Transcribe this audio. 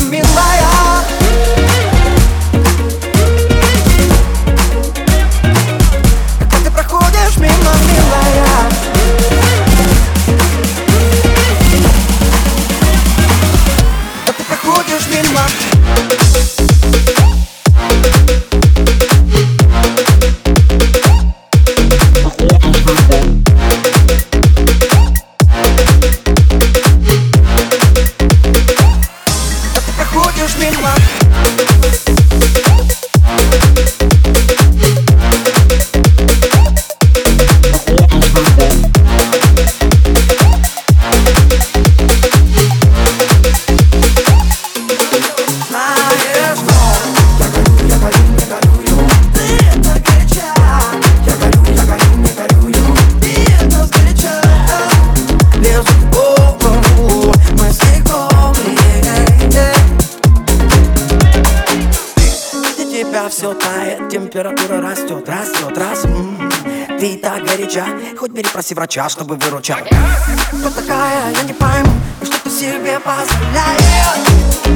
minha Все тает, температура растет, растет, растет м-м. Ты так горяча, хоть перепроси врача, чтобы выручал Кто такая, я не пойму, что ты себе позволяешь